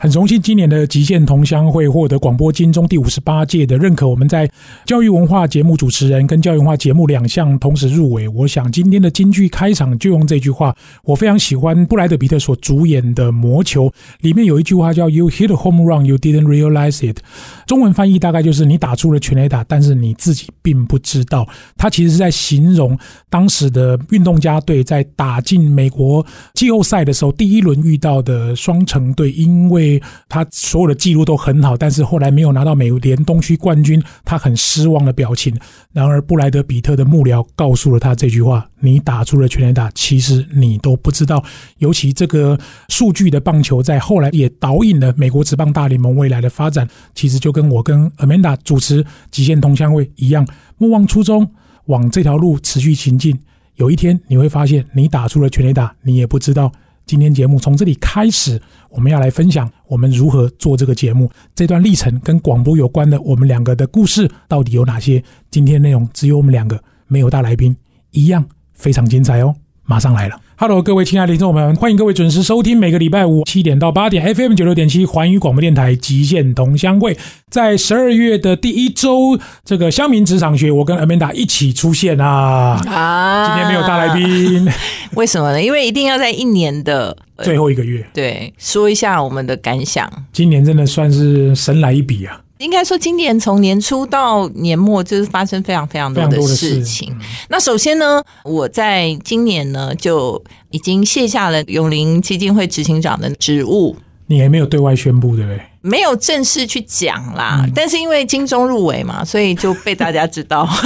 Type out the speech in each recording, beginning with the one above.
很荣幸，今年的极限同乡会获得广播金钟第五十八届的认可。我们在教育文化节目主持人跟教育文化节目两项同时入围。我想今天的京剧开场就用这句话，我非常喜欢布莱德比特所主演的《魔球》里面有一句话叫 “You hit a home run, you didn't realize it”。中文翻译大概就是你打出了全垒打，但是你自己并不知道。他其实是在形容当时的运动家队在打进美国季后赛的时候，第一轮遇到的双城队，因为他所有的记录都很好，但是后来没有拿到美联东区冠军，他很失望的表情。然而布莱德比特的幕僚告诉了他这句话：“你打出了全垒打，其实你都不知道。”尤其这个数据的棒球，在后来也导引了美国职棒大联盟未来的发展。其实就跟我跟 Amanda 主持极限同乡会一样，莫忘初衷，往这条路持续前进。有一天你会发现，你打出了全垒打，你也不知道。今天节目从这里开始，我们要来分享我们如何做这个节目，这段历程跟广播有关的，我们两个的故事到底有哪些？今天内容只有我们两个，没有大来宾，一样非常精彩哦！马上来了。Hello，各位亲爱的听众们，欢迎各位准时收听每个礼拜五七点到八点 FM 九六点七环宇广播电台极限同乡会。在十二月的第一周，这个乡民职场学，我跟 Amanda 一起出现啊！啊，今天没有大来宾，为什么呢？因为一定要在一年的最后一个月，对，说一下我们的感想。今年真的算是神来一笔啊！应该说，今年从年初到年末，就是发生非常非常多的事情。那首先呢，我在今年呢就已经卸下了永林基金会执行长的职务。你还没有对外宣布，对不对？没有正式去讲啦，但是因为金钟入围嘛，所以就被大家知道。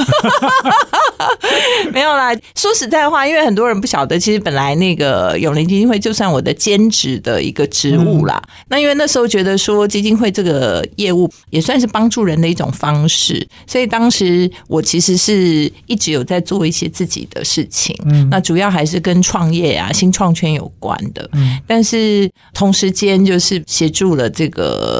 没有啦，说实在话，因为很多人不晓得，其实本来那个永林基金会就算我的兼职的一个职务啦。那因为那时候觉得说基金会这个业务也算是帮助人的一种方式，所以当时我其实是一直有在做一些自己的事情。嗯，那主要还是跟创业啊、新创圈有关的。嗯，但是同时间就是协助了这个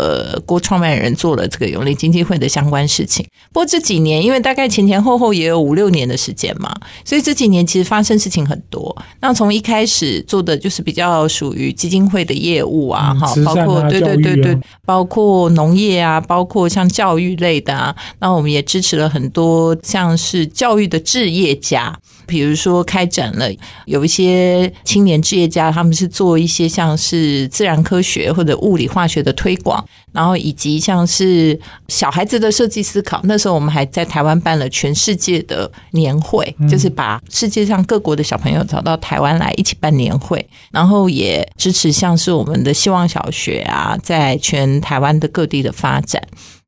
郭创办人做了这个永利基金会的相关事情。不过这几年，因为大概前前后后也有五六年的时间嘛。所以这几年其实发生事情很多。那从一开始做的就是比较属于基金会的业务啊，哈，包括对对对对，包括农业啊，包括像教育类的啊。那我们也支持了很多像是教育的置业家，比如说开展了有一些青年置业家，他们是做一些像是自然科学或者物理化学的推广。然后以及像是小孩子的设计思考，那时候我们还在台湾办了全世界的年会，就是把世界上各国的小朋友找到台湾来一起办年会，然后也支持像是我们的希望小学啊，在全台湾的各地的发展。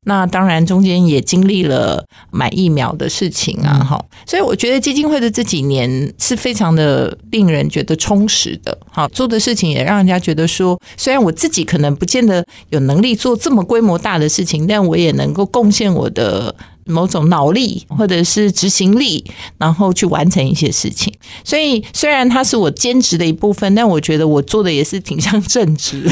那当然，中间也经历了买疫苗的事情啊，哈，所以我觉得基金会的这几年是非常的令人觉得充实的，哈做的事情也让人家觉得说，虽然我自己可能不见得有能力做这么规模大的事情，但我也能够贡献我的。某种脑力或者是执行力，然后去完成一些事情。所以虽然它是我兼职的一部分，但我觉得我做的也是挺像正职。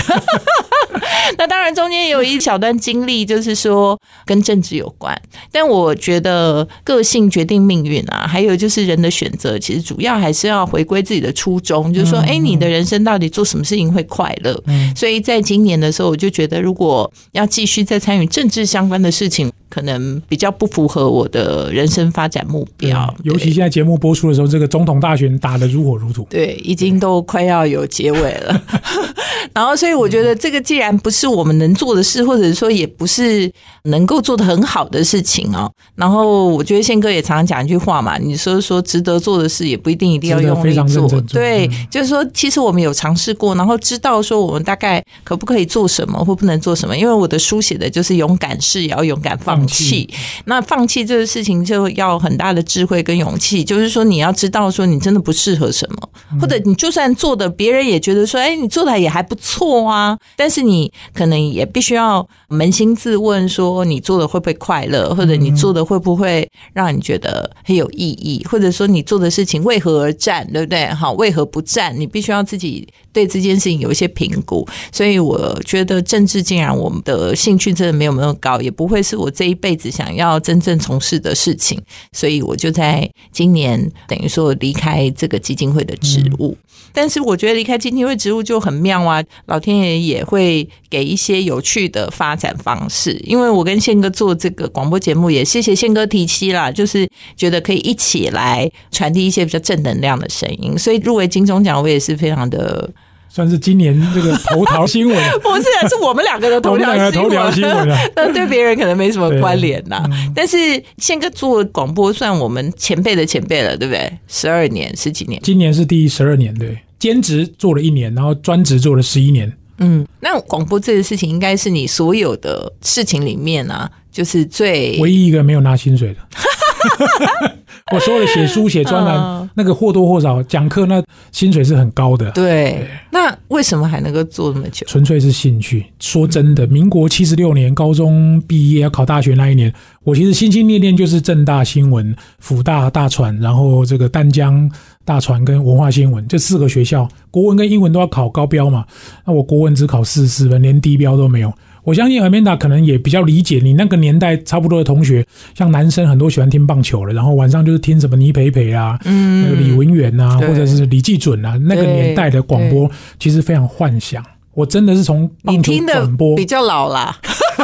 那当然中间有一小段经历，就是说跟政治有关。但我觉得个性决定命运啊，还有就是人的选择，其实主要还是要回归自己的初衷，就是说，哎，你的人生到底做什么事情会快乐？所以在今年的时候，我就觉得如果要继续再参与政治相关的事情。可能比较不符合我的人生发展目标，尤其现在节目播出的时候，这个总统大选打得如火如荼，对，已经都快要有结尾了。然后，所以我觉得这个既然不是我们能做的事，或者说也不是能够做的很好的事情哦。然后，我觉得宪哥也常常讲一句话嘛，你说说值得做的事，也不一定一定要用力做。对，就是说，其实我们有尝试过，然后知道说我们大概可不可以做什么或不能做什么。因为我的书写的就是勇敢是也要勇敢放。放弃。那放弃这个事情就要很大的智慧跟勇气，就是说你要知道说你真的不适合什么，或者你就算做的别人也觉得说，哎，你做的也还不错啊，但是你可能也必须要扪心自问，说你做的会不会快乐，或者你做的会不会让你觉得很有意义，或者说你做的事情为何而战，对不对？好，为何不战？你必须要自己对这件事情有一些评估。所以我觉得政治竟然我们的兴趣真的没有那么高，也不会是我这一辈子想要真正从事的事情。所以我就在今年等于说离开这个基金会的职务。但是我觉得离开基金会职务就很妙啊，老天爷也会给一些有趣的发展方式。因为我跟宪哥做这个广播节目，也谢谢宪哥提起啦，就是觉得可以一起来传递一些比较正能量的声音。所以入围金钟奖，我也是非常的。算是今年这个头条新闻，不是，是我们两个的头条 新闻啊。但对别人可能没什么关联呐。但是宪哥做广播算我们前辈的前辈了，对不对？十二年十几年，今年是第十二年，对，兼职做了一年，然后专职做了十一年。嗯，那广播这个事情，应该是你所有的事情里面啊，就是最唯一一个没有拿薪水的。我所有的写书写专栏，那个或多或少讲课，那薪水是很高的。对，那为什么还能够做那么久？纯粹是兴趣。说真的，民国七十六年高中毕业要考大学那一年，我其实心心念念就是正大新闻、辅大大传，然后这个丹江大传跟文化新闻这四个学校，国文跟英文都要考高标嘛。那我国文只考四十四分，连低标都没有。我相信 Amanda 可能也比较理解你那个年代差不多的同学，像男生很多喜欢听棒球了，然后晚上就是听什么倪培培啊，嗯，那个李文源啊，或者是李继准啊，那个年代的广播其实非常幻想。我真的是从棒球广播比较老啦，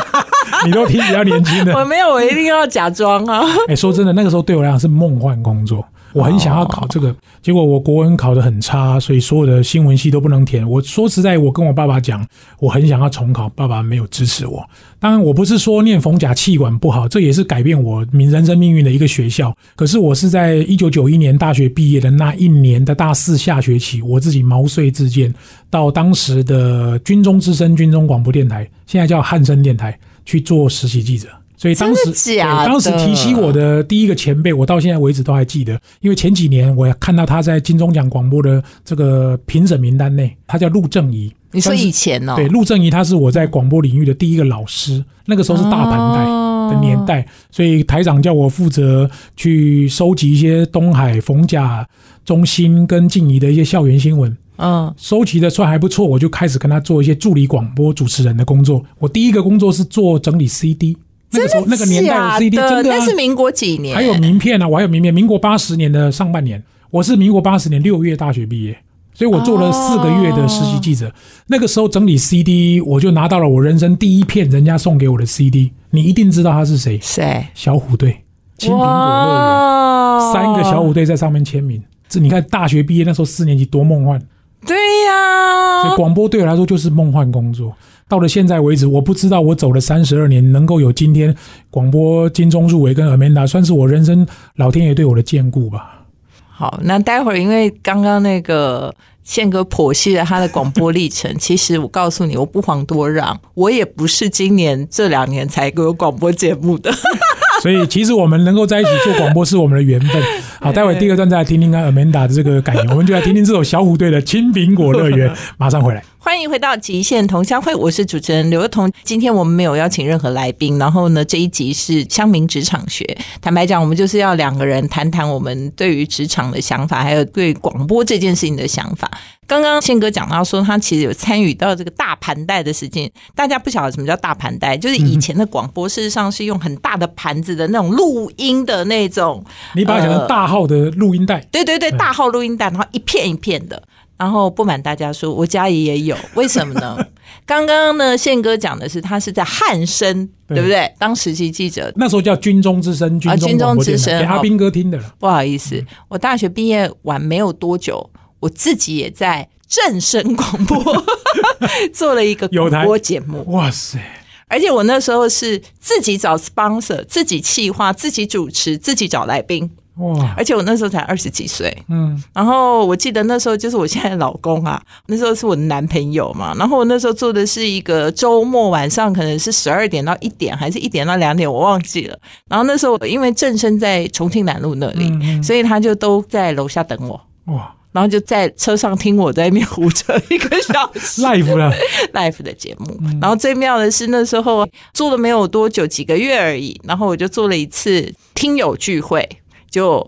你都听比较年轻的，我没有，我一定要假装啊。哎，说真的，那个时候对我来讲是梦幻工作。我很想要考这个，结果我国文考得很差，所以所有的新闻系都不能填。我说实在，我跟我爸爸讲，我很想要重考，爸爸没有支持我。当然，我不是说念逢甲气管不好，这也是改变我命人生命运的一个学校。可是我是在一九九一年大学毕业的那一年的大四下学期，我自己毛遂自荐到当时的军中之声军中广播电台，现在叫汉声电台去做实习记者。所以当时，当时提起我的第一个前辈，我到现在为止都还记得，因为前几年我看到他在金钟奖广播的这个评审名单内，他叫陆正仪。你说以前哦？对，陆正仪他是我在广播领域的第一个老师，那个时候是大盘带的年代，所以台长叫我负责去收集一些东海逢甲中心跟静怡的一些校园新闻。嗯，收集的算还不错，我就开始跟他做一些助理广播主持人的工作。我第一个工作是做整理 CD。那个时候那个年代有 CD，真的那是民国几年？还有名片呢，我还有名片。民国八十年的上半年，我是民国八十年六月大学毕业，所以我做了四个月的实习记者。那个时候整理 CD，我就拿到了我人生第一片人家送给我的 CD。你一定知道他是谁？谁？小虎队，青苹果乐园，三个小虎队在上面签名。这你看，大学毕业那时候四年级多梦幻。对呀，所以广播对我来说就是梦幻工作。到了现在为止，我不知道我走了三十二年，能够有今天广播金钟入围跟 Amanda，算是我人生老天爷对我的眷顾吧。好，那待会儿因为刚刚那个宪哥剖析了他的广播历程，其实我告诉你，我不遑多让，我也不是今年这两年才有广播节目的。所以其实我们能够在一起做广播是我们的缘分。好，待会第二段再来听听看 Amanda 的这个感言，我们就来听听这首小虎队的《青苹果乐园》，马上回来。欢迎回到极限同乡会，我是主持人刘彤。今天我们没有邀请任何来宾，然后呢，这一集是乡民职场学。坦白讲，我们就是要两个人谈谈我们对于职场的想法，还有对广播这件事情的想法。刚刚宪哥讲到说，他其实有参与到这个大盘带的事情。大家不晓得什么叫大盘带，就是以前的广播事实上是用很大的盘子的那种录音的那种。你把它讲成大号的录音带？对对对，大号录音带，然后一片一片的。然后不瞒大家说，我家里也有，为什么呢？刚刚呢，宪哥讲的是他是在汉声，对不对？当实习记者，那时候叫军中之声，军中之声给阿兵哥听的了。不好意思，我大学毕业完没有多久，我自己也在正声广播 做了一个广播节目。哇塞！而且我那时候是自己找 sponsor，自己企划，自己主持，自己找来宾。哇，而且我那时候才二十几岁。嗯，然后我记得那时候就是我现在的老公啊，那时候是我的男朋友嘛。然后我那时候做的是一个周末晚上，可能是十二点到一点，还是一点到两点，我忘记了。然后那时候因为正身在重庆南路那里，嗯嗯所以他就都在楼下等我。哇然后就在车上听我在那边胡扯一个小时，live 了，live 的节目。然后最妙的是那时候做了没有多久，几个月而已。然后我就做了一次听友聚会，就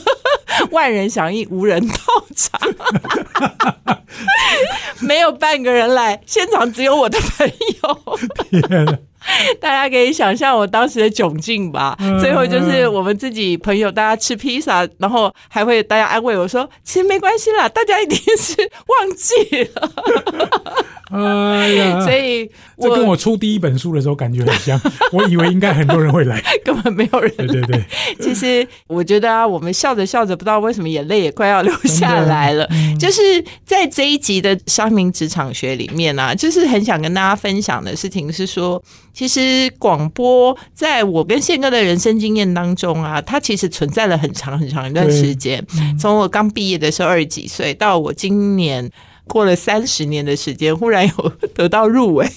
万人响应，无人到场，没有半个人来，现场只有我的朋友。天啊 大家可以想象我当时的窘境吧。嗯最后就是我们自己朋友大家吃披萨，然后还会大家安慰我说：“其实没关系啦，大家一定是忘记了。哎呀，所以这跟我出第一本书的时候感觉很像，我以为应该很多人会来，根本没有人对对对，其实我觉得啊，我们笑着笑着，不知道为什么眼泪也快要流下来了。嗯就是在这一集的商明职场学里面啊，就是很想跟大家分享的事情是说，其实广播在我跟宪哥的人生经验当中啊，它其实存在了很长很长一段时间。从我刚毕业的时候二十几岁，到我今年过了三十年的时间，忽然有 得到入围。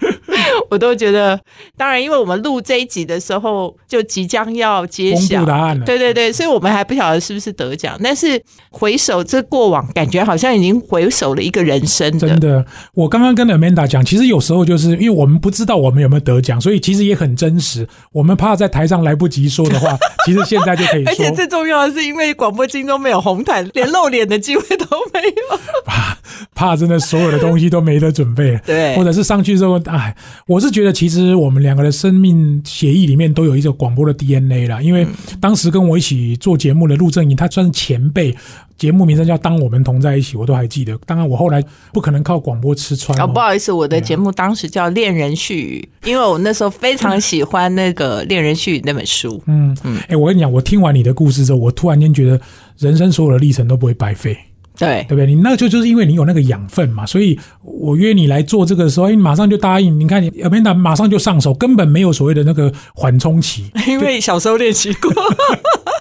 我都觉得，当然，因为我们录这一集的时候，就即将要揭晓答案了，对对对，所以我们还不晓得是不是得奖，但是回首这过往，感觉好像已经回首了一个人生。真的，我刚刚跟 Amanda 讲，其实有时候就是因为我们不知道我们有没有得奖，所以其实也很真实。我们怕在台上来不及说的话，其实现在就可以而且。最重要的是，因为广播金都没有红毯，连露脸的机会都没有。怕怕真的所有的东西都没得准备，对或者是上去之后，哎，我是觉得其实我们两个的生命协议里面都有一个广播的 DNA 啦，因为当时跟我一起做节目的陆正颖，他算是前辈。节目名称叫《当我们同在一起》，我都还记得。当然，我后来不可能靠广播吃穿、哦，哦。不好意思，我的节目当时叫《恋人絮语》，因为我那时候非常喜欢那个《恋人絮语》那本书。嗯嗯，哎、我跟你讲，我听完你的故事之后，我突然间觉得人生所有的历程都不会白费。对对不对？你那就就是因为你有那个养分嘛，所以我约你来做这个的时候，哎，你马上就答应。你看你 Amanda 马上就上手，根本没有所谓的那个缓冲期。因为小时候练习过。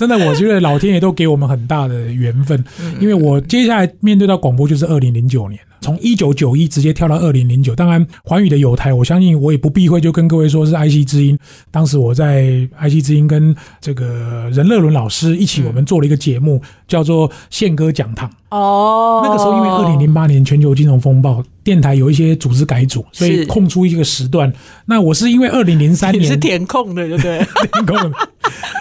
真的，我觉得老天爷都给我们很大的缘分，因为我接下来面对到广播就是二零零九年了，从一九九一直接跳到二零零九。当然，环宇的有台，我相信我也不避讳，就跟各位说是 IC 之音。当时我在 IC 之音跟这个任乐伦老师一起，我们做了一个节目，叫做《宪歌讲堂》。哦，那个时候因为二零零八年全球金融风暴，电台有一些组织改组，所以空出一个时段。那我是因为二零零三年是填空的，对不对？填空的。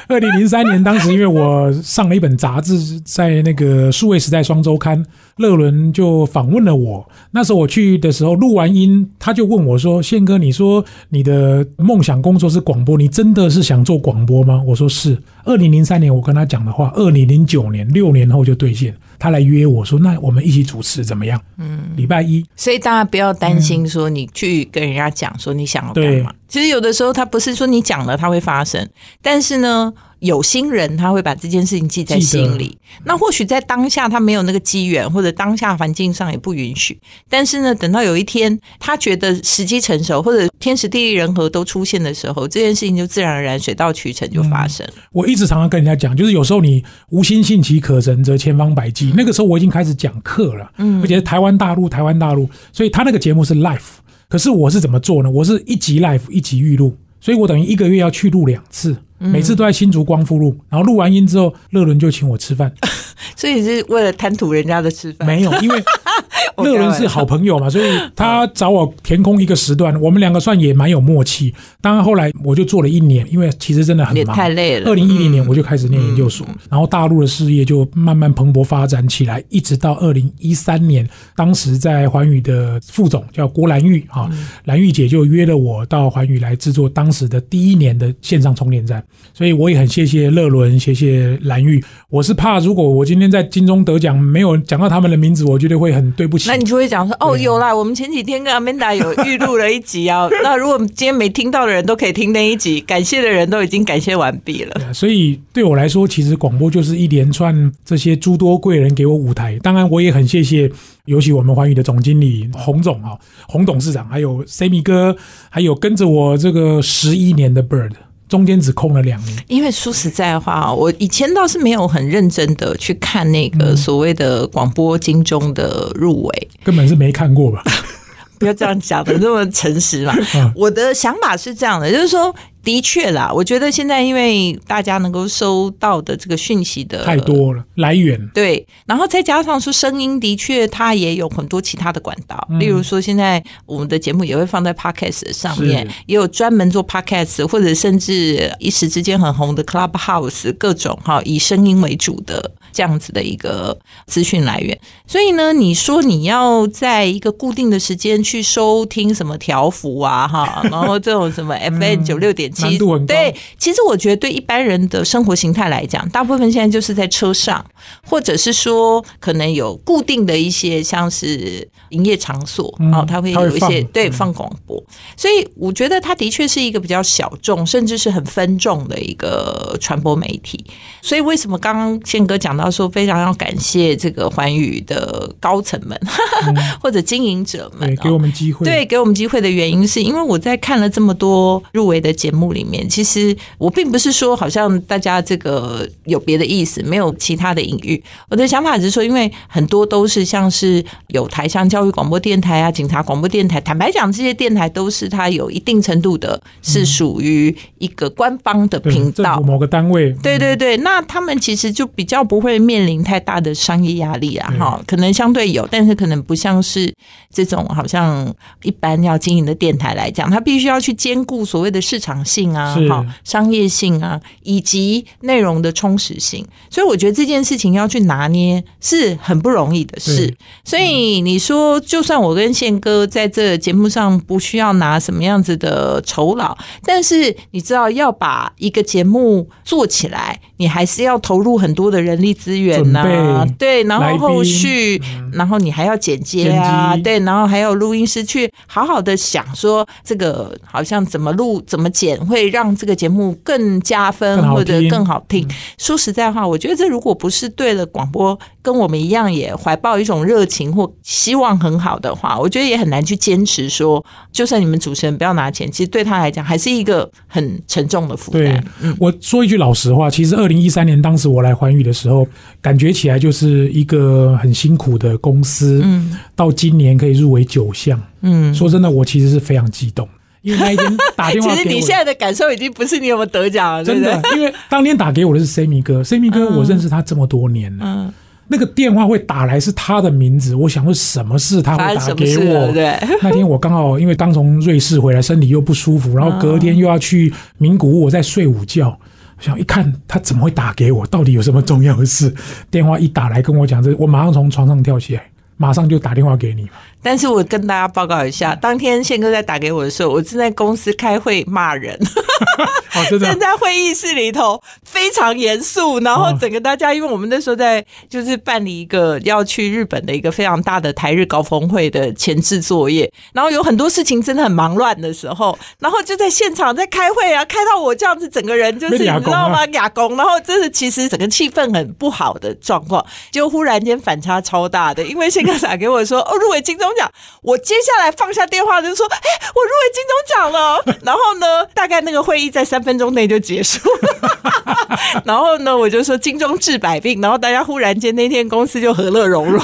二零零三年，当时因为我上了一本杂志，在那个数位时代双周刊，乐伦就访问了我。那时候我去的时候，录完音，他就问我说：“宪哥，你说你的梦想工作是广播，你真的是想做广播吗？”我说是。二零零三年我跟他讲的话，二零零九年六年后就兑现。他来约我说：“那我们一起主持怎么样？”嗯，礼拜一所以大家不要担心说你去跟人家讲说你想要干嘛。其实有的时候他不是说你讲了他会发生，但是呢，有心人他会把这件事情记在心里。那或许在当下他没有那个机缘，或者当下环境上也不允许。但是呢，等到有一天他觉得时机成熟，或者天时地利人和都出现的时候，这件事情就自然而然水到渠成就发生。我一直常常跟人家讲，就是有时候你无心信其可成，则千方百计。那个时候我已经开始讲课了，嗯，而且是台湾大陆，台湾大陆，所以他那个节目是 live，可是我是怎么做呢？我是一集 live，一集预录，所以我等于一个月要去录两次，每次都在新竹光复录，然后录完音之后，乐伦就请我吃饭，所以你是为了贪图人家的吃饭？没有，因为我 乐伦是好朋友嘛，所以他找我填空一个时段，我们两个算也蛮有默契。当然后来我就做了一年，因为其实真的很也忙，太累了。二零一零年我就开始念研究所，然后大陆的事业就慢慢蓬勃发展起来，一直到二零一三年，当时在环宇的副总叫郭兰玉啊，兰玉姐就约了我到环宇来制作当时的第一年的线上充电站，所以我也很谢谢乐伦，谢谢兰玉。我是怕如果我今天在金钟得奖没有讲到他们的名字，我觉得会很对不起。那你就会讲说，哦，有啦，我们前几天跟 Amanda 有预录了一集啊。那如果今天没听到的人都可以听那一集，感谢的人都已经感谢完毕了。啊所以对我来说，其实广播就是一连串这些诸多贵人给我舞台。当然，我也很谢谢，尤其我们环宇的总经理洪总啊，洪董事长，还有 Sammy 哥，还有跟着我这个十一年的 Bird。中间只空了两年。因为说实在话，我以前倒是没有很认真的去看那个所谓的广播金钟的入围，根本是没看过吧？不要这样讲的那么诚实嘛。嗯我的想法是这样的，就是说，的确啦，我觉得现在因为大家能够收到的这个讯息的太多了，来源。对，然后再加上说声音，的确它也有很多其他的管道，嗯。例如说现在我们的节目也会放在 podcast 上面，也有专门做 podcast，或者甚至一时之间很红的 Clubhouse 各种哈以声音为主的这样子的一个资讯来源。所以呢，你说你要在一个固定的时间去收听什么条幅啊哈，然后这种什么 FM 九六点七难度很，高。对，其实我觉得对一般人的生活形态来讲，大部分现在就是在车上，或者是说可能有固定的一些像是营业场所，嗯哦，它会有一些对放广播，所以我觉得它的确是一个比较小众，甚至是很分众的一个传播媒体。所以为什么刚刚宪哥讲到说非常要感谢这个环宇的高层们、或者经营者们给我们机会。对，给我们机会的原因是因为我在看了这么多入围的节目里面，其实我并不是说好像大家这个有别的意思，没有其他的隐喻。我的想法只是说，因为很多都是像是有台像教育广播电台啊、警察广播电台，坦白讲，这些电台都是它有一定程度的是属于一个官方的频道。某个单位，对对对，那他们其实就比较不会面临太大的商业压力啊，对哈，可能相对有，但是可能不像是这种好像一般要经营的电台来讲，它必须要去兼顾所谓的市场性啊是，哈，商业性啊，以及内容的充实性，所以我觉得这件事情要去拿捏是很不容易的事。所以你说，就算我跟宪哥在这节目上不需要拿什么样子的酬劳，但是你知道，要把一个节目做起来，你还是要投入很多的人力资源呐、对，然后后续，然后你还要剪接啊，对，然后还有录音师去好好的想说，这个好像怎么录、怎么剪，会让这个节目更加分更或者更好听。说实在话，我觉得这如果不是对了广播跟我们一样也怀抱一种热情或希望很好的话，我觉得也很难去坚持说，就算你们主持人不要拿钱，其实对他来讲还是一个很沉重的负对担。，我说一句老实话，其实二零一三年当时我来环宇的时候，感觉起来就是一个很辛苦的公司。嗯到今年可以入围九项，嗯，说真的，我其实是非常激动，因为那一天打电话给我，其实你现在的感受已经不是你有没有得奖了，对真不对？的，因为当天打给我的是 Sammy 哥，Sammy 哥我认识他这么多年了，嗯，那个电话会打来是他的名字，我想说什么事他会打给？我。对，那天我刚好因为刚从瑞士回来，身体又不舒服，然后隔天又要去名古屋，我在睡午觉。想一看他怎么会打给我？到底有什么重要的事？电话一打来跟我讲这，我马上从床上跳起来，马上就打电话给你。但是我跟大家报告一下，当天宪哥在打给我的时候，我正在公司开会骂人，哦，真的？正在会议室里头非常严肃，然后哦。整个大家，因为我们那时候在就是办理一个要去日本的一个非常大的台日高峰会的前置作业，然后有很多事情真的很忙乱的时候，然后就在现场在开会啊，开到我这样子，整个人就是你知道吗？哑公，然后真的其实整个气氛很不好的状况，就忽然间反差超大的，因为宪哥打给我说哦入围金钟奖，我接下来放下电话就说哎我入围金钟奖了，然后呢大概那个会议在三分钟内就结束了，然后呢我就说金钟治百病，然后大家忽然间那天公司就和乐融融，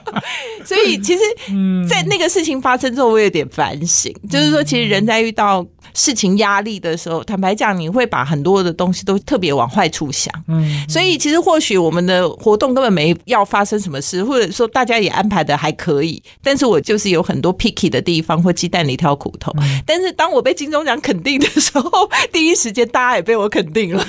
所以其实，在那个事情发生之后，我有点反省，就是说其实人在遇到。事情压力的时候，坦白讲，你会把很多的东西都特别往坏处想。嗯，所以其实或许我们的活动根本没要发生什么事，或者说大家也安排的还可以，但是我就是有很多 picky 的地方，或鸡蛋里挑骨头。但是当我被金钟奖肯定的时候，第一时间大家也被我肯定了。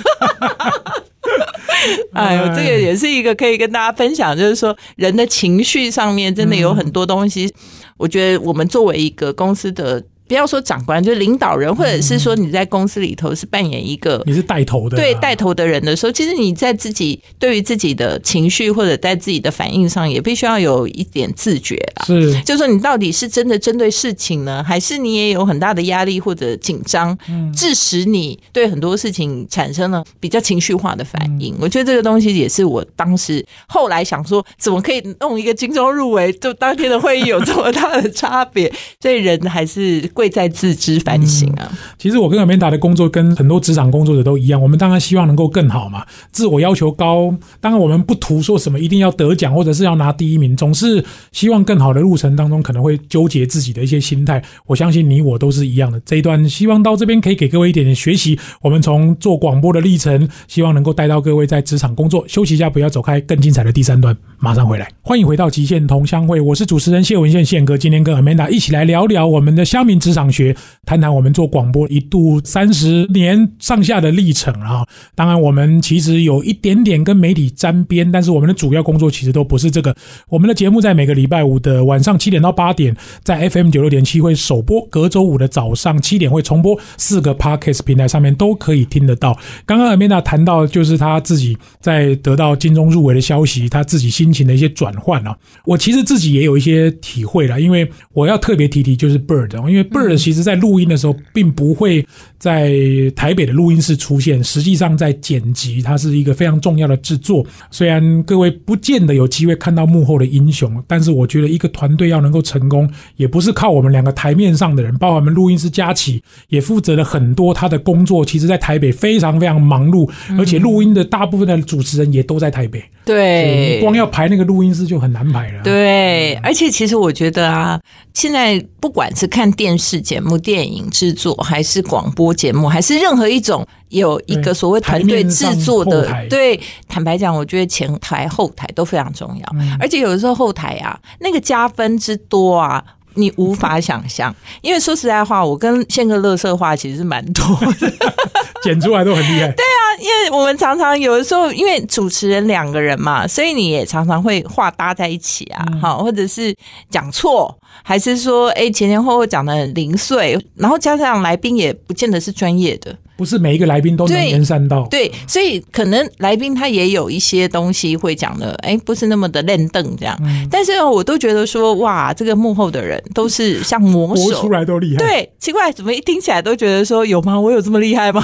哎呦，这个也是一个可以跟大家分享，就是说人的情绪上面真的有很多东西，我觉得我们作为一个公司的。不要说长官，就是领导人，或者是说你在公司里头是扮演一个你是带头的啊，对带头的人的时候，其实你在自己对于自己的情绪或者在自己的反应上，也必须要有一点自觉啊。是就说你到底是真的针对事情呢，还是你也有很大的压力或者紧张，致使你对很多事情产生了比较情绪化的反应？我觉得这个东西也是我当时后来想说，怎么可以弄一个金钟入围，就当天的会议有这么大的差别？所以人还是贵在自知反省啊。其实我跟 Amanda 的工作跟很多职场工作者都一样，我们当然希望能够更好嘛，自我要求高。当然我们不图说什么一定要得奖或者是要拿第一名，总是希望更好的路程当中可能会纠结自己的一些心态。我相信你我都是一样的。这一段希望到这边可以给各位一点点学习。我们从做广播的历程，希望能够带到各位在职场工作。休息一下，不要走开，更精彩的第三段马上回来。欢迎回到极限同乡会，我是主持人谢文宪宪哥，今天跟 Amanda 一起来聊聊我们的乡民职场学，谈谈我们做广播一度三十年上下的历程啊。当然，我们其实有一点点跟媒体沾边，但是我们的主要工作其实都不是这个。我们的节目在每个礼拜五的晚上七点到八点，在 FM 九六点七会首播，隔周五的早上七点会重播，四个 Podcast 平台上面都可以听得到。刚刚 Amanda 谈到，就是他自己在得到金钟入围的消息，他自己心情的一些转换啊。我其实自己也有一些体会了，因为我要特别提提，就是 Bird，因为 Bird 其实在录音的时候，并不会在台北的录音室出现，实际上在剪辑，它是一个非常重要的制作。虽然各位不见得有机会看到幕后的英雄，但是我觉得一个团队要能够成功，也不是靠我们两个台面上的人，包括我们录音师佳琪，也负责了很多他的工作。其实，在台北非常非常忙碌，而且录音的大部分的主持人也都在台北。对，光要排那个录音室就很难排了。对，而且其实我觉得啊，现在不管是看电视节目、电影制作，还是广播节目，还是任何一种有一个所谓团队制作的，对，坦白讲，我觉得前台、后台都非常重要。而且有的时候后台啊，那个加分之多啊。你无法想象，因为说实在话，我跟宪哥乐色话其实是蛮多的，剪出来都很厉害。因为我们常常有的时候，因为主持人两个人嘛，所以你也常常会话搭在一起啊，好，或者是讲错，还是说哎前前后后讲的很零碎，然后加上来宾也不见得是专业的。不是每一个来宾都能言善道，对，所以可能来宾他也有一些东西会讲的，哎，不是那么的练凳这样。但是我都觉得说，哇，这个幕后的人都是像魔手，出来都厉害。对，奇怪，怎么一听起来都觉得说有吗？我有这么厉害吗？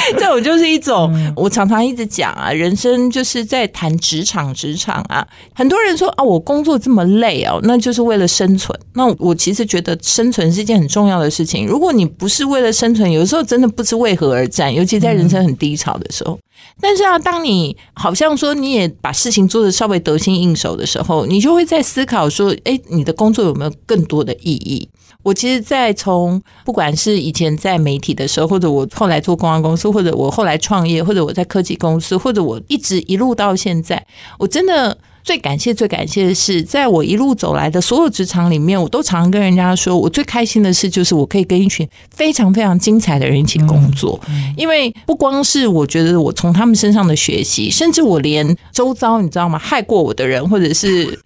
这种就是一种，我常常一直讲啊，人生就是在谈职场，职场啊，很多人说啊，我工作这么累哦，那就是为了生存。那我其实觉得生存是一件很重要的事情。如果你不是为了生存，有的时候真的不知为何而战，尤其在人生很低潮的时候。但是啊，当你好像说你也把事情做的稍微得心应手的时候，你就会在思考说，哎，你的工作有没有更多的意义？我其实，在从不管是以前在媒体的时候，或者我后来做公关公司，或者我后来创业，或者我在科技公司，或者我一直一路到现在，我真的最感谢、最感谢的是，在我一路走来的所有职场里面，我都常常跟人家说，我最开心的事就是我可以跟一群非常非常精彩的人一起工作，因为不光是我觉得我从他们身上的学习，甚至我连周遭你知道吗，害过我的人，或者是。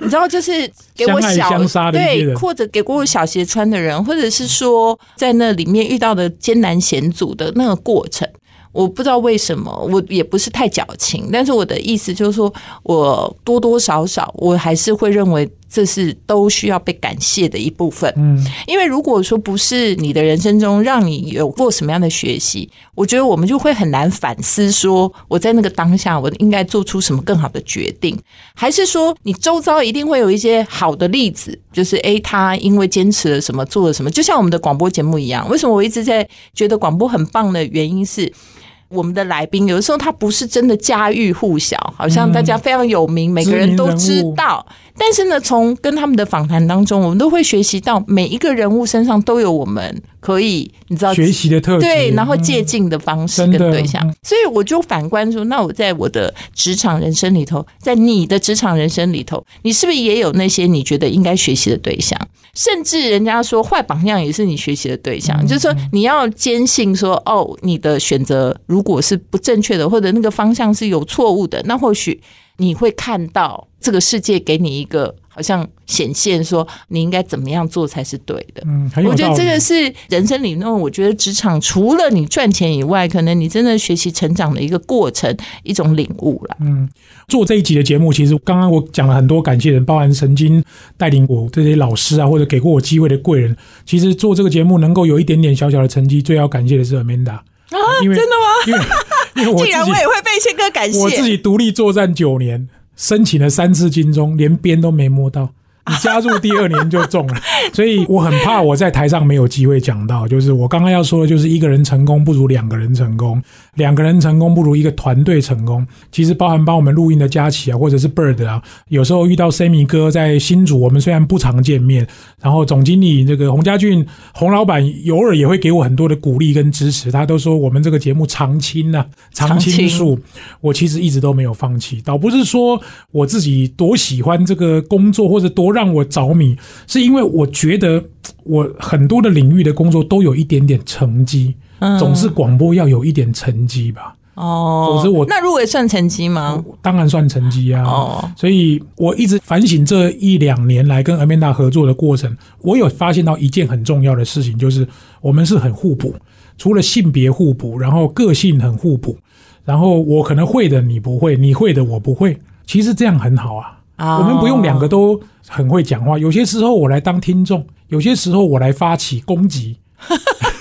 你知道，就是给我小对，或者给过我小鞋穿的人，或者是说在那里面遇到的艰难险阻的那个过程。我不知道为什么，我也不是太矫情，但是我的意思就是说，我多多少少我还是会认为这是都需要被感谢的一部分。嗯，因为如果说不是你的人生中让你有过什么样的学习，我觉得我们就会很难反思说我在那个当下我应该做出什么更好的决定，还是说你周遭一定会有一些好的例子，就是诶，他因为坚持了什么做了什么，就像我们的广播节目一样。为什么我一直在觉得广播很棒的原因是？我们的来宾有的时候他不是真的家喻户晓，好像大家非常有名，每个人都知道。但是呢，从跟他们的访谈当中，我们都会学习到每一个人物身上都有我们可以你知道学习的特质，对，然后借鉴的方式跟对象。所以我就反观说，那我在我的职场人生里头，在你的职场人生里头，你是不是也有那些你觉得应该学习的对象？甚至人家说坏榜样也是你学习的对象，就是说你要坚信说，哦，你的选择如果是不正确的，或者那个方向是有错误的，那或许你会看到这个世界给你一个好像显现，说你应该怎么样做才是对的。嗯，我觉得这个是人生理论，我觉得职场除了你赚钱以外，可能你真的学习成长的一个过程，一种领悟了。嗯，做这一集的节目，其实刚刚我讲了很多感谢人，包含曾经带领我这些老师啊，或者给过我机会的贵人。其实做这个节目能够有一点点小小的成绩，最要感谢的是 Amanda 啊，真的吗？因为因为我竟然我也会被宪哥感谢，我自己独立作战九年，申请了三次金钟，连边都没摸到。你加入第二年就中了，所以我很怕我在台上没有机会讲到。就是我刚刚要说的，就是一个人成功不如两个人成功，两个人成功不如一个团队成功。其实包含帮我们录音的佳琪啊，或者是 Bird 啊，有时候遇到 Sammy 哥在新组，我们虽然不常见面，然后总经理这个洪家俊洪老板偶尔也会给我很多的鼓励跟支持，他都说我们这个节目常青啊，常青树。我其实一直都没有放弃，倒不是说我自己多喜欢这个工作或者多让我着迷，是因为我觉得我很多的领域的工作都有一点点成绩，总是广播要有一点成绩吧。哦，否则我那入围算成绩吗？当然算成绩啊。哦，所以我一直反省这一两年来跟 Amanda 合作的过程，我有发现到一件很重要的事情，就是我们是很互补，除了性别互补，然后个性很互补。然后我可能会的你不会，你会的我不会，其实这样很好啊。我们不用两个都很会讲话，有些时候我来当听众，有些时候我来发起攻击。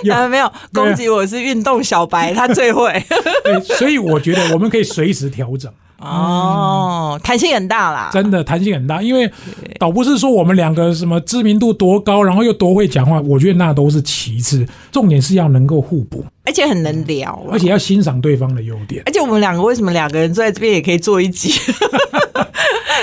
有没有攻击？我是运动小白，他最会。对，所以我觉得我们可以随时调整。哦，弹性很大啦，真的弹性很大，因为倒不是说我们两个什么知名度多高，然后又多会讲话，我觉得那都是其次，重点是要能够互补，而且很能聊，而且要欣赏对方的优点。而且我们两个为什么两个人坐在这边也可以做一集？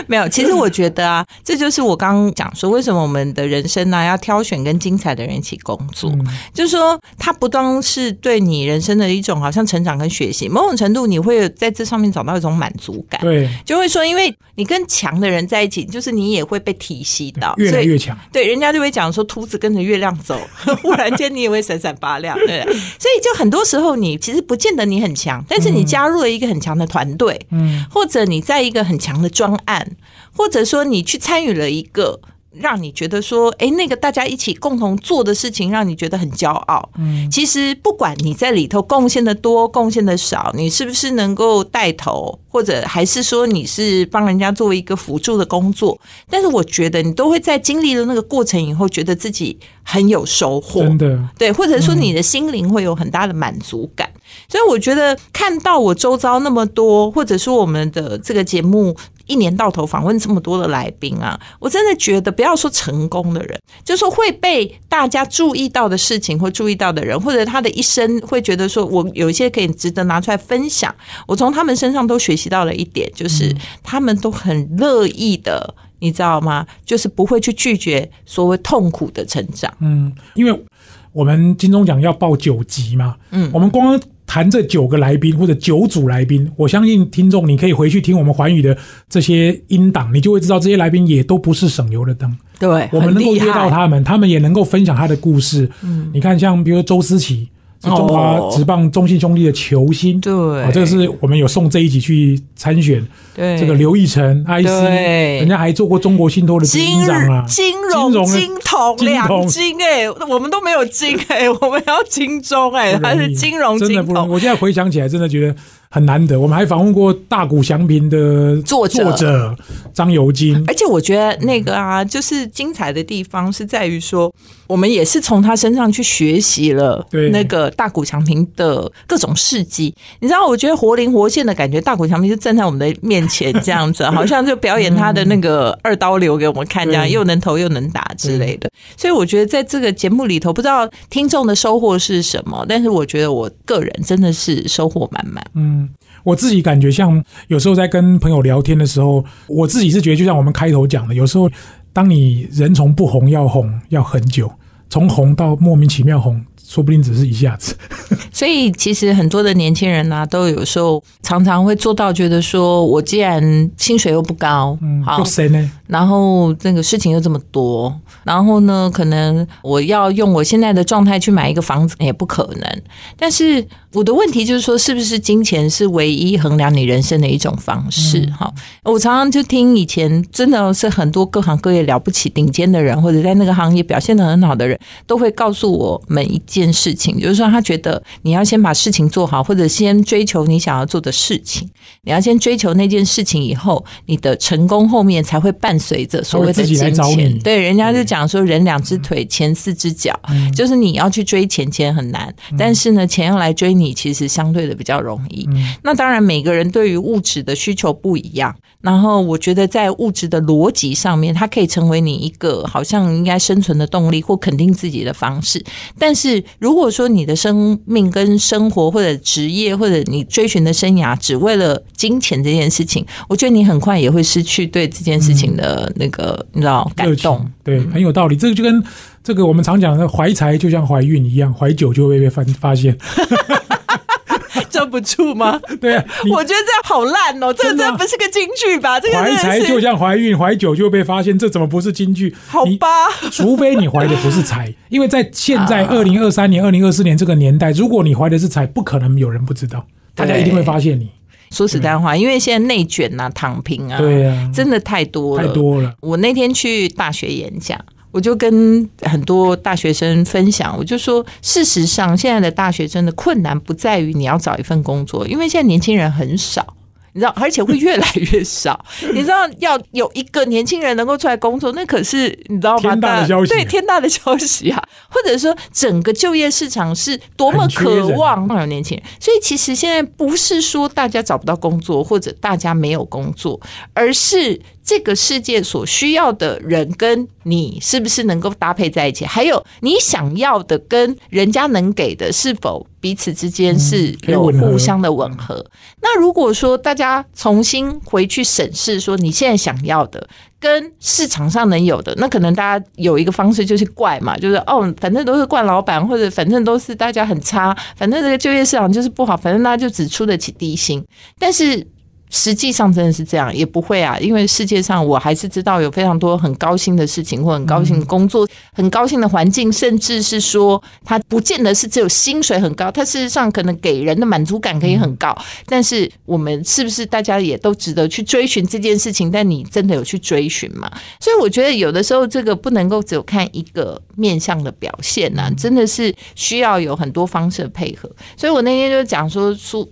没有，其实我觉得啊，这就是我刚刚讲说，为什么我们的人生呢要挑选跟精彩的人一起工作，就是说，它不光是对你人生的一种好像成长跟学习，某种程度你会在这上面找到一种满足感，对，就会说，因为你跟强的人在一起，就是你也会被体系到越来越强，对，人家就会讲说，秃子跟着月亮走，忽然间你也会闪闪发亮，对，所以就很多时候你其实不见得你很强，但是你加入了一个很强的团队，嗯，或者你在一个很强的专案。或者说，你去参与了一个让你觉得说，哎，那个大家一起共同做的事情，让你觉得很骄傲。嗯，其实不管你在里头贡献的多，贡献的少，你是不是能够带头，或者还是说你是帮人家做一个辅助的工作，但是我觉得你都会在经历了那个过程以后，觉得自己很有收获。真的，对，或者说你的心灵会有很大的满足感。所以我觉得看到我周遭那么多，或者说我们的这个节目。一年到头访问这么多的来宾啊，我真的觉得不要说成功的人，就说会被大家注意到的事情或注意到的人，或者他的一生会觉得说我有一些可以值得拿出来分享。我从他们身上都学习到了一点，就是他们都很乐意的，你知道吗？就是不会去拒绝所谓痛苦的成长。嗯，因为我们金钟奖要报九级嘛，嗯，我们光。谈这九个来宾或者九组来宾，我相信听众你可以回去听我们环宇的这些音档，你就会知道这些来宾也都不是省油的灯。对，我们能够约到他们，他们也能够分享他的故事。嗯，你看，像比如说周思齐。是中华职棒中信兄弟的球星，对，这个是我们有送这一集去参选。对，这个刘义成，IC，人家还做过中国信托的执行长啊，金融金铜两金哎，我们都没有金哎，我们要金钟哎，他是金融金铜。我现在回想起来，真的觉得。很难得，我们还访问过大谷祥平的作者张尤金，而且我觉得那个啊，就是精彩的地方是在于说，我们也是从他身上去学习了那个大谷祥平的各种事迹。你知道，我觉得活灵活现的感觉，大谷祥平就站在我们的面前这样子，好像就表演他的那个二刀流给我们看，这样又能投又能打之类的。所以我觉得在这个节目里头，不知道听众的收获是什么，但是我觉得我个人真的是收获满满。嗯。我自己感觉像有时候在跟朋友聊天的时候，我自己是觉得，就像我们开头讲的，有时候当你人从不红要红要很久，从红到莫名其妙红。说不定只是一下子，所以其实很多的年轻人呢，都有时候常常会做到，觉得说我既然薪水又不高，嗯，好谁呢？然后这个事情又这么多，然后呢，可能我要用我现在的状态去买一个房子也不可能。但是我的问题就是说，是不是金钱是唯一衡量你人生的一种方式？哈，我常常就听以前真的是很多各行各业了不起顶尖的人，或者在那个行业表现的很好的人，都会告诉我们一件事情，就是说他觉得你要先把事情做好，或者先追求你想要做的事情，你要先追求那件事情以后，你的成功后面才会伴随着所谓的金钱。对，人家就讲说人两只腿，钱四只脚，嗯就是你要去追钱，钱很难，但是呢，钱要来追你，其实相对的比较容易。嗯那当然，每个人对于物质的需求不一样。然后，我觉得在物质的逻辑上面，它可以成为你一个好像应该生存的动力或肯定自己的方式。但是，如果说你的生命跟生活或者职业或者你追寻的生涯只为了金钱这件事情，我觉得你很快也会失去对这件事情的那个、你知道感动。对，很有道理。这个就跟这个我们常讲的怀才就像怀孕一样，怀久就会被发发现。镇不住吗？对啊，我觉得这样好烂哦，这个真的啊真的不是个京剧吧？这个怀才就像怀孕，怀久就会被发现，这怎么不是京剧？好吧？除非你怀的不是财，因为在现在啊二零二三年、二零二四年这个年代，如果你怀的是财，不可能有人不知道，大家一定会发现你。说实在话，因为现在内卷啊、躺平啊，对啊，真的太多了。太多了。我那天去大学演讲，我就跟很多大学生分享，我就说，事实上现在的大学生的困难不在于你要找一份工作，因为现在年轻人很少。你知道，而且会越来越少。你知道，要有一个年轻人能够出来工作，那可是你知道吗？天大的消息对，天大的消息啊！或者说，整个就业市场是多么渴人望有年轻人。所以，其实现在不是说大家找不到工作，或者大家没有工作，而是这个世界所需要的人跟你是不是能够搭配在一起，还有你想要的跟人家能给的是否彼此之间是有互相的吻合。那如果说大家重新回去审视，说你现在想要的跟市场上能有的，那可能大家有一个方式就是怪嘛，就是哦，反正都是怪老板，或者反正都是大家很差，反正这个就业市场就是不好，反正大家就只出得起低薪，但是。实际上真的是这样，也不会啊，因为世界上我还是知道有非常多很高兴的事情，或很高兴的工作、很高兴的环境，甚至是说它不见得是只有薪水很高，它事实上可能给人的满足感可以很高。但是我们是不是大家也都值得去追寻这件事情？但你真的有去追寻吗？所以我觉得有的时候这个不能够只有看一个面向的表现呐、真的是需要有很多方式的配合。所以我那天就讲说说。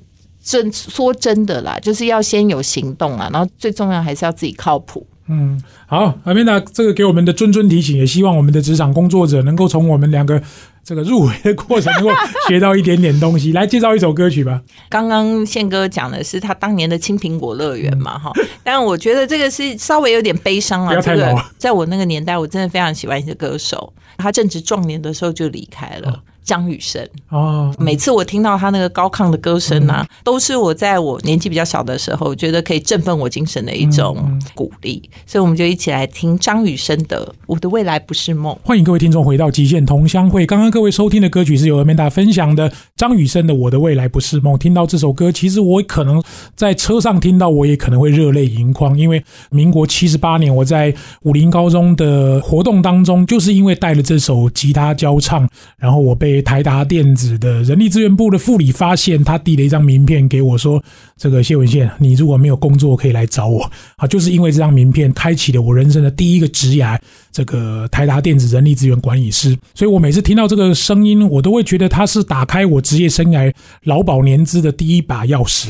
真说真的啦，就是要先有行动啊，然后最重要还是要自己靠谱。嗯，好，阿米达，这个给我们的谆谆提醒，也希望我们的职场工作者能够从我们两个这个入围的过程，能够学到一点点东西。来介绍一首歌曲吧。刚刚宪哥讲的是他当年的青苹果乐园嘛，哈、但我觉得这个是稍微有点悲伤不要了。这个太在我那个年代，我真的非常喜欢一个歌手，他正值壮年的时候就离开了。张雨生，哦，每次我听到他那个高亢的歌声啊，都是我在我年纪比较小的时候，觉得可以振奋我精神的一种鼓励。所以我们就一起来听张雨生的《我的未来不是梦》。欢迎各位听众回到极限同乡会。刚刚各位收听的歌曲是由 Amanda 分享的张雨生的《我的未来不是梦》。听到这首歌，其实我可能在车上听到，我也可能会热泪盈眶，因为民国七十八年我在武林高中的活动当中，就是因为带了这首吉他交唱，然后我被台达电子的人力资源部的副理发现，他递了一张名片给我说：“这个谢文宪，你如果没有工作，可以来找我。”啊，就是因为这张名片，开启了我人生的第一个职涯，这个台达电子人力资源管理师。所以我每次听到这个声音，我都会觉得他是打开我职业生涯劳保年资的第一把钥匙。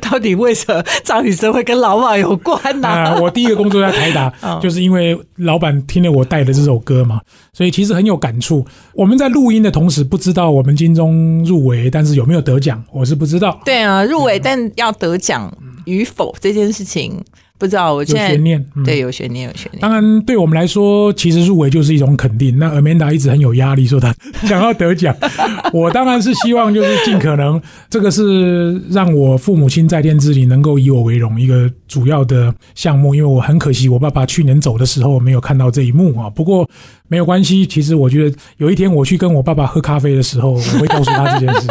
到底为什么张雨生会跟老马有关呢、啊，我第一个工作在台达嗯，就是因为老板听了我带的这首歌嘛，所以其实很有感触。我们在录音的同时，不知道我们金钟入围，但是有没有得奖，我是不知道，对啊，入围但要得奖与否这件事情，不知道。我有现在悬念。嗯对有悬念，有悬念。当然，对我们来说，其实入围就是一种肯定。那 Amanda 一直很有压力，说她 想要得奖。我当然是希望就是尽可能，这个是让我父母亲在天之灵能够以我为荣一个主要的项目。因为我很可惜，我爸爸去年走的时候没有看到这一幕啊。不过没有关系，其实我觉得有一天我去跟我爸爸喝咖啡的时候，我会告诉他这件事。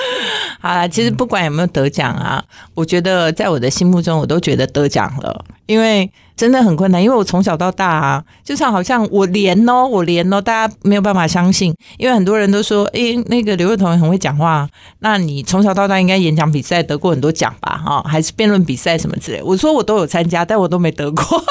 好了，其实不管有没有得奖啊，我觉得在我的心目中，我都觉得得奖了。因为真的很困难。因为我从小到大啊，就像好像我连哦，我连哦，大家没有办法相信，因为很多人都说，诶，那个刘若彤很会讲话，那你从小到大应该演讲比赛得过很多奖吧？哈，还是辩论比赛什么之类？我说我都有参加，但我都没得过。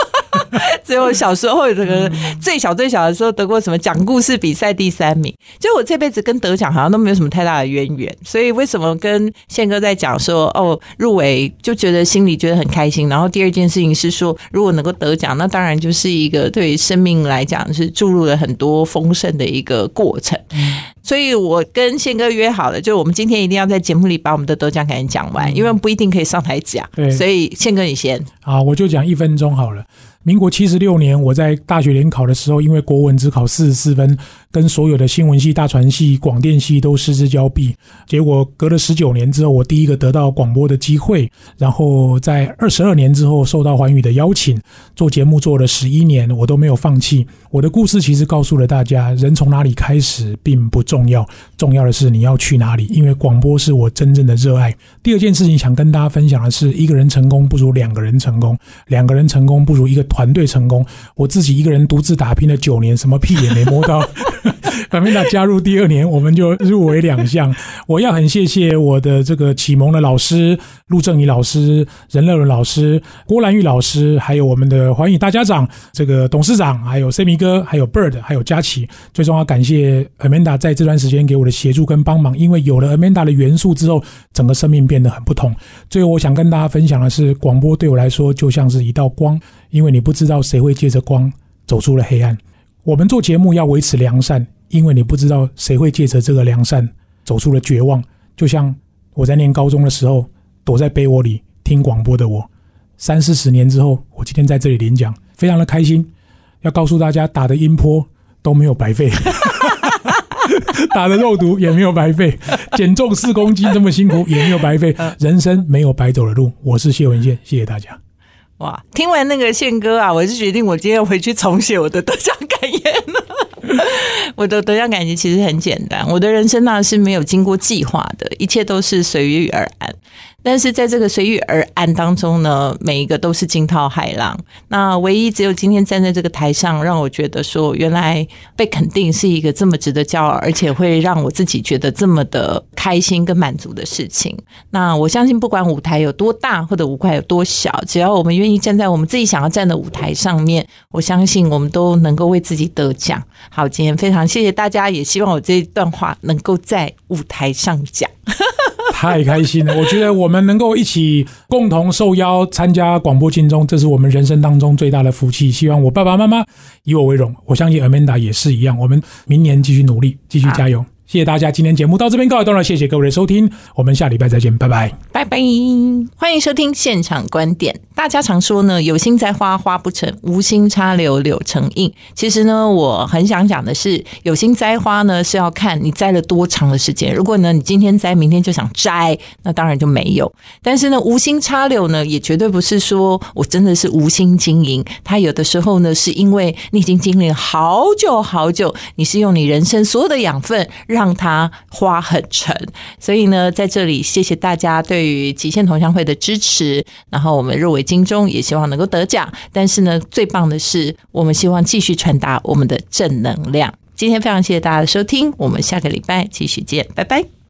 只有小时候这个最小最小的时候得过什么讲故事比赛第三名，就我这辈子跟得奖好像都没有什么太大的渊源，所以为什么跟宪哥在讲说哦入围就觉得心里觉得很开心，然后第二件事情是说如果能够得奖，那当然就是一个对生命来讲是注入了很多丰盛的一个过程，所以我跟宪哥约好了，就我们今天一定要在节目里把我们的得奖感言讲完，因为不一定可以上台讲，对。所以宪哥你先。好，我就讲一分钟好了。民国七十六年，我在大学联考的时候，因为国文只考四十四分，跟所有的新闻系、大传系、广电系都失之交臂。结果隔了十九年之后，我第一个得到广播的机会。然后在二十二年之后，受到环宇的邀请，做节目做了十一年，我都没有放弃。我的故事其实告诉了大家，人从哪里开始并不重要，重要的是你要去哪里。因为广播是我真正的热爱。第二件事情想跟大家分享的是，一个人成功不如两个人成功，两个人成功不如一个。团队成功，我自己一个人独自打拼了九年，什么屁也没摸到。反面达加入第二年，我们就入围两项。我要很谢谢我的这个启蒙的老师陆正仪老师、任乐伦老师、郭兰玉老师，还有我们的环宇大家长这个董事长，还有 Sammy 哥，还有 Bird，还有佳琪。最重要感谢 Amanda 在这段时间给我的协助跟帮忙，因为有了 Amanda 的元素之后，整个生命变得很不同。最后，我想跟大家分享的是，广播对我来说就像是一道光，因为你不知道谁会借着光走出了黑暗。我们做节目要维持良善。因为你不知道谁会借着这个良善走出了绝望，就像我在念高中的时候，躲在被窝里听广播的我，三四十年之后，我今天在这里领奖，非常的开心。要告诉大家，打的音波都没有白费，打的肉毒也没有白费，减重四公斤这么辛苦也没有白费，人生没有白走的路。我是谢文宪，谢谢大家。哇，听完那个宪歌啊，我就决定我今天要回去重写我的得奖感言了。我的得奖感言其实很简单，我的人生呢是没有经过计划的，一切都是随遇而安。但是在这个随遇而安当中呢，每一个都是惊涛骇浪。那唯一只有今天站在这个台上，让我觉得说，原来被肯定是一个这么值得骄傲，而且会让我自己觉得这么的开心跟满足的事情。那我相信，不管舞台有多大或者舞台有多小，只要我们愿意站在我们自己想要站的舞台上面，我相信我们都能够为自己得奖。好，今天非常谢谢大家，也希望我这一段话能够在舞台上讲。太开心了！我觉得我们能够一起共同受邀参加广播金钟，这是我们人生当中最大的福气。希望我爸爸妈妈以我为荣，我相信 Amanda 也是一样。我们明年继续努力，继续加油。谢谢大家，今天节目到这边告一段落，谢谢各位的收听，我们下礼拜再见，拜拜，拜拜，欢迎收听现场观点。大家常说呢，有心栽花花不成，无心插柳柳成荫。其实呢，我很想讲的是，有心栽花呢是要看你栽了多长的时间。如果呢你今天栽，明天就想摘，那当然就没有。但是呢，无心插柳呢，也绝对不是说我真的是无心经营。它有的时候呢，是因为你已经经历了好久好久，你是用你人生所有的养分让。让它花很沉，所以呢，在这里谢谢大家对于极限同乡会的支持。然后我们入围金钟，也希望能够得奖。但是呢，最棒的是，我们希望继续传达我们的正能量。今天非常谢谢大家的收听，我们下个礼拜继续见，拜拜。